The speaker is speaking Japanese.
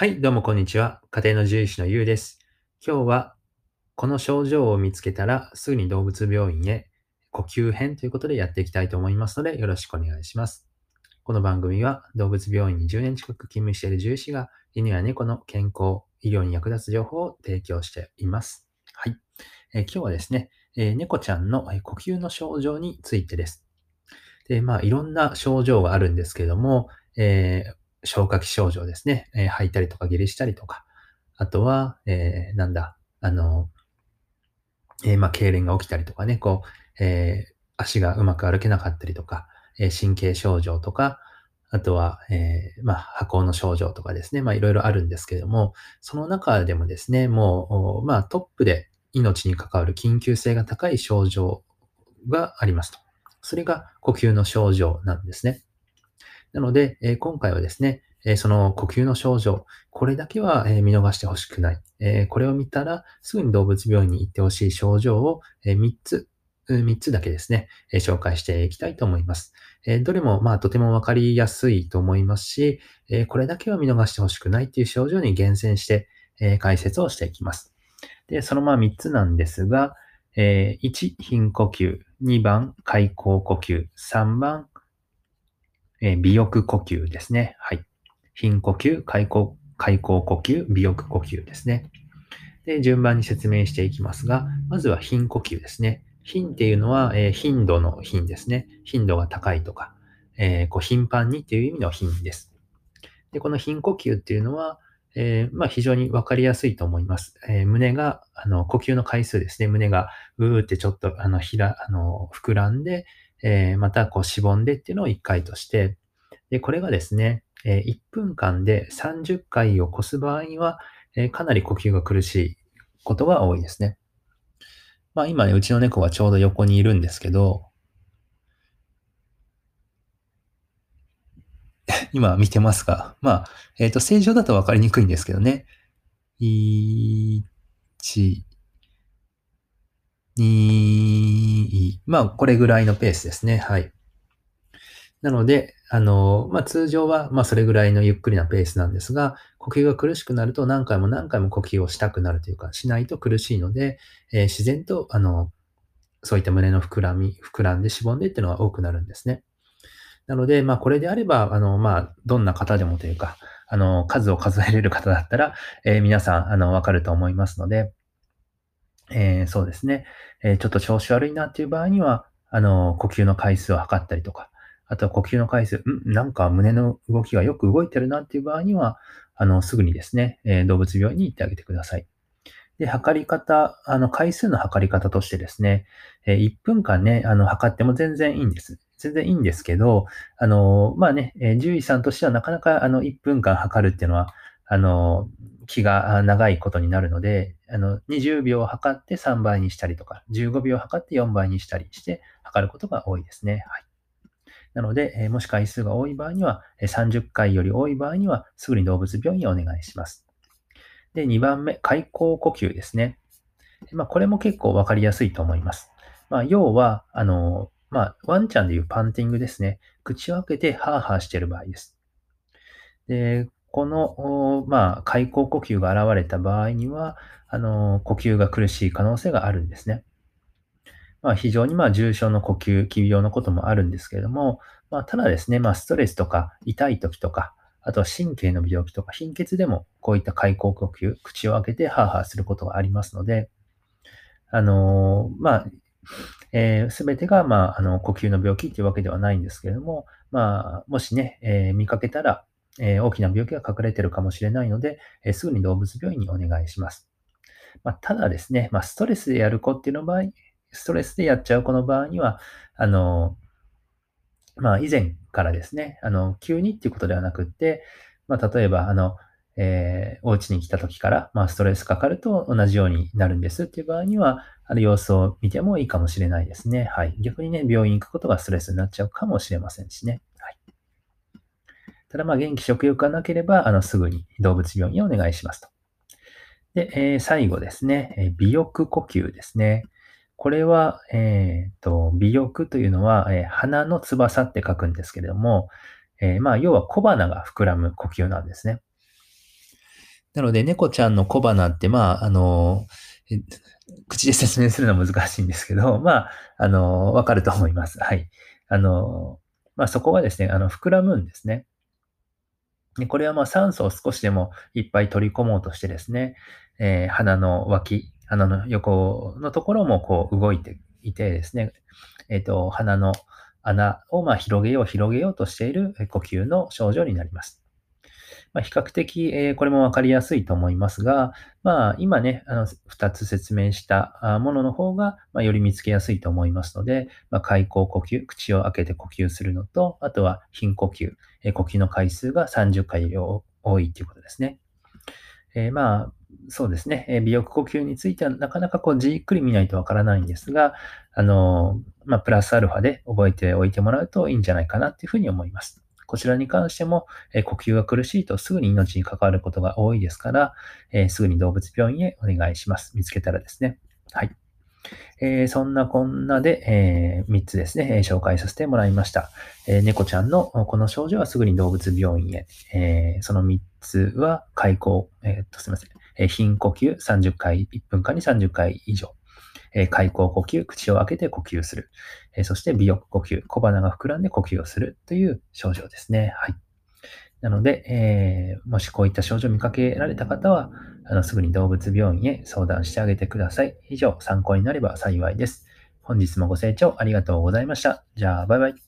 はい、どうもこんにちは。家庭の獣医師のゆうです。今日は、この症状を見つけたらすぐに動物病院へ呼吸編ということでやっていきたいと思いますので、よろしくお願いします。この番組は動物病院に10年近く勤務している獣医師が犬や猫の健康、医療に役立つ情報を提供しています。はい。えー今日はですね、えー猫ちゃんの呼吸の症状についてです。で、まあ、いろんな症状があるんですけども、えー消化器症状ですね。えー吐いたりとか下痢したりとか、あとは、えーなんだ、あの、えーまあ、痙攣が起きたりとかね、こう、えー足がうまく歩けなかったりとか、え神経症状とか、あとは、えーまあ、発酵の症状とかですね、まあ、いろいろあるんですけれども、その中でもですね、もう、まあ、トップで命に関わる緊急性が高い症状がありますと。それが呼吸の症状なんですね。なので、え今回はですね、えその呼吸の症状、これだけはえ見逃してほしくない。えこれを見たら、すぐに動物病院に行ってほしい症状をえ3つ、3つだけですね、え紹介していきたいと思います。えどれも、まあ、とてもわかりやすいと思いますし、えこれだけは見逃してほしくないっていう症状に厳選して、え解説をしていきます。で、そのまあ3つなんですが、えー1、頻呼吸。2番、開口呼吸。3番、えー、鼻翼呼吸ですね。はい。頻呼吸、開口、開口呼吸、鼻翼呼吸ですね。で、順番に説明していきますが、まずは頻呼吸ですね。頻っていうのは、えー頻度の頻ですね。頻度が高いとか、えーこう頻繁にっていう意味の頻です。で、この頻呼吸っていうのは、えーまあ、非常にわかりやすいと思います。え胸が、あの、呼吸の回数ですね。胸がうーってちょっと、あの、ひら、あの、膨らんで、えーまた、こう、しぼんでっていうのを1回として、で、これがですね、えー1分間で30回を超す場合には、えーかなり呼吸が苦しいことが多いですね。まあ、今ね、うちの猫がちょうど横にいるんですけど、今見てますか？まあ、えっ、と、正常だと分かりにくいんですけどね。1、2、まあ、これぐらいのペースですね。はい。なので、あの、まあ、通常は、まあ、それぐらいのゆっくりなペースなんですが、呼吸が苦しくなると何回も何回も呼吸をしたくなるというか、しないと苦しいので、えー自然と、あの、そういった胸の膨らみ、膨らんでしぼんでっていうのが多くなるんですね。なので、まあ、これであれば、あの、まあ、どんな方でもというか、あの、数を数えれる方だったら、えー皆さん、あの、わかると思いますので、えーそうですね、えーちょっと調子悪いなっていう場合には、あの、呼吸の回数を測ったりとか、あとは呼吸の回数、ん？なんか胸の動きがよく動いてるなっていう場合には、あの、すぐにですね、えー動物病院に行ってあげてください。で、測り方、あの、回数の測り方としてですね、え1分間ね、あの、測っても全然いいんです。全然いいんですけど、あの、まあね、え獣医さんとしてはなかなか、あの、1分間測るっていうのは、あの、気が長いことになるので、あの、20秒測って3倍にしたりとか、15秒測って4倍にしたりして測ることが多いですね。はい。なので、えもし回数が多い場合には、え30回より多い場合には、すぐに動物病院へお願いします。で、2番目、開口呼吸ですね。まあ、これも結構わかりやすいと思います。まあ、要は、あの、まあ、ワンちゃんでいうパンティングですね。口を開けてハーハーしている場合です。で、この、まあ、開口呼吸が現れた場合には、あの、呼吸が苦しい可能性があるんですね。まあ、非常にまあ重症の呼吸、気病のこともあるんですけれども、まあ、ただですね、まあ、ストレスとか痛い時とか、あとは神経の病気とか貧血でもこういった開口呼吸、口を開けてハーハーすることがありますので、あのまあ、えー、すべてが、まあ、あの、呼吸の病気というわけではないんですけれども、まあ、もしね、えー見かけたら、えー大きな病気が隠れているかもしれないので、えーすぐに動物病院にお願いします。まあ、ただですね、まあ、ストレスでやる子っていうの場合、ストレスでやっちゃう子の場合には、あの、まあ、以前からですね、あの、急にっていうことではなくって、まあ、例えば、あの、えーお家に来た時から、まあ、ストレスかかると同じようになるんですっていう場合には、あの、様子を見てもいいかもしれないですね。はい。逆にね、病院行くことがストレスになっちゃうかもしれませんしね。ただ、まあ、元気食欲がなければ、あの、すぐに動物病院へお願いしますと。で、えー最後ですね、えー鼻翼呼吸ですね。これは、えーと、鼻翼というのは、えー鼻の翼って書くんですけれども、えーまあ、要は小鼻が膨らむ呼吸なんですね。なので、猫ちゃんの小鼻って、まあ、あの、口で説明するのは難しいんですけど、まあ、あの、わかると思います。はい。あの、まあ、そこがですね、あの、膨らむんですね。でこれはまあ酸素を少しでもいっぱい取り込もうとしてですね、えー、鼻の脇、鼻の横のところもこう動いていてですね、えっ、ー、と、鼻の穴をま広げよう広げようとしている呼吸の症状になります。まあ、比較的、えー、これもわかりやすいと思いますが、まあ、今ね、あの、2つ説明したものの方が、まあ、より見つけやすいと思いますので、まあ、開口呼吸、口を開けて呼吸するのと、あとは頻呼吸、えー、呼吸の回数が30回多いということですね。えー、まあ、そうですね、えー、鼻翼呼吸についてはなかなかこうじっくり見ないとわからないんですが、あのまあ、プラスアルファで覚えておいてもらうといいんじゃないかなっていうふうに思います。こちらに関しても、え呼吸が苦しいとすぐに命に関わることが多いですから、えすぐに動物病院へお願いします。見つけたらですね。はい。えー、そんなこんなで、えー、3つですね、え、紹介させてもらいました。え猫ちゃんのこの症状はすぐに動物病院へ。えその3つは開口、えっとすみません。え頻呼吸30回、1分間に30回以上。えー、開口呼吸、口を開けて呼吸する。えー、そして鼻翼呼吸、小鼻が膨らんで呼吸をするという症状ですね。はい。なので、えー、もしこういった症状を見かけられた方は、あのすぐに動物病院へ相談してあげてください。以上、参考になれば幸いです。本日もご清聴ありがとうございました。じゃあ、バイバイ。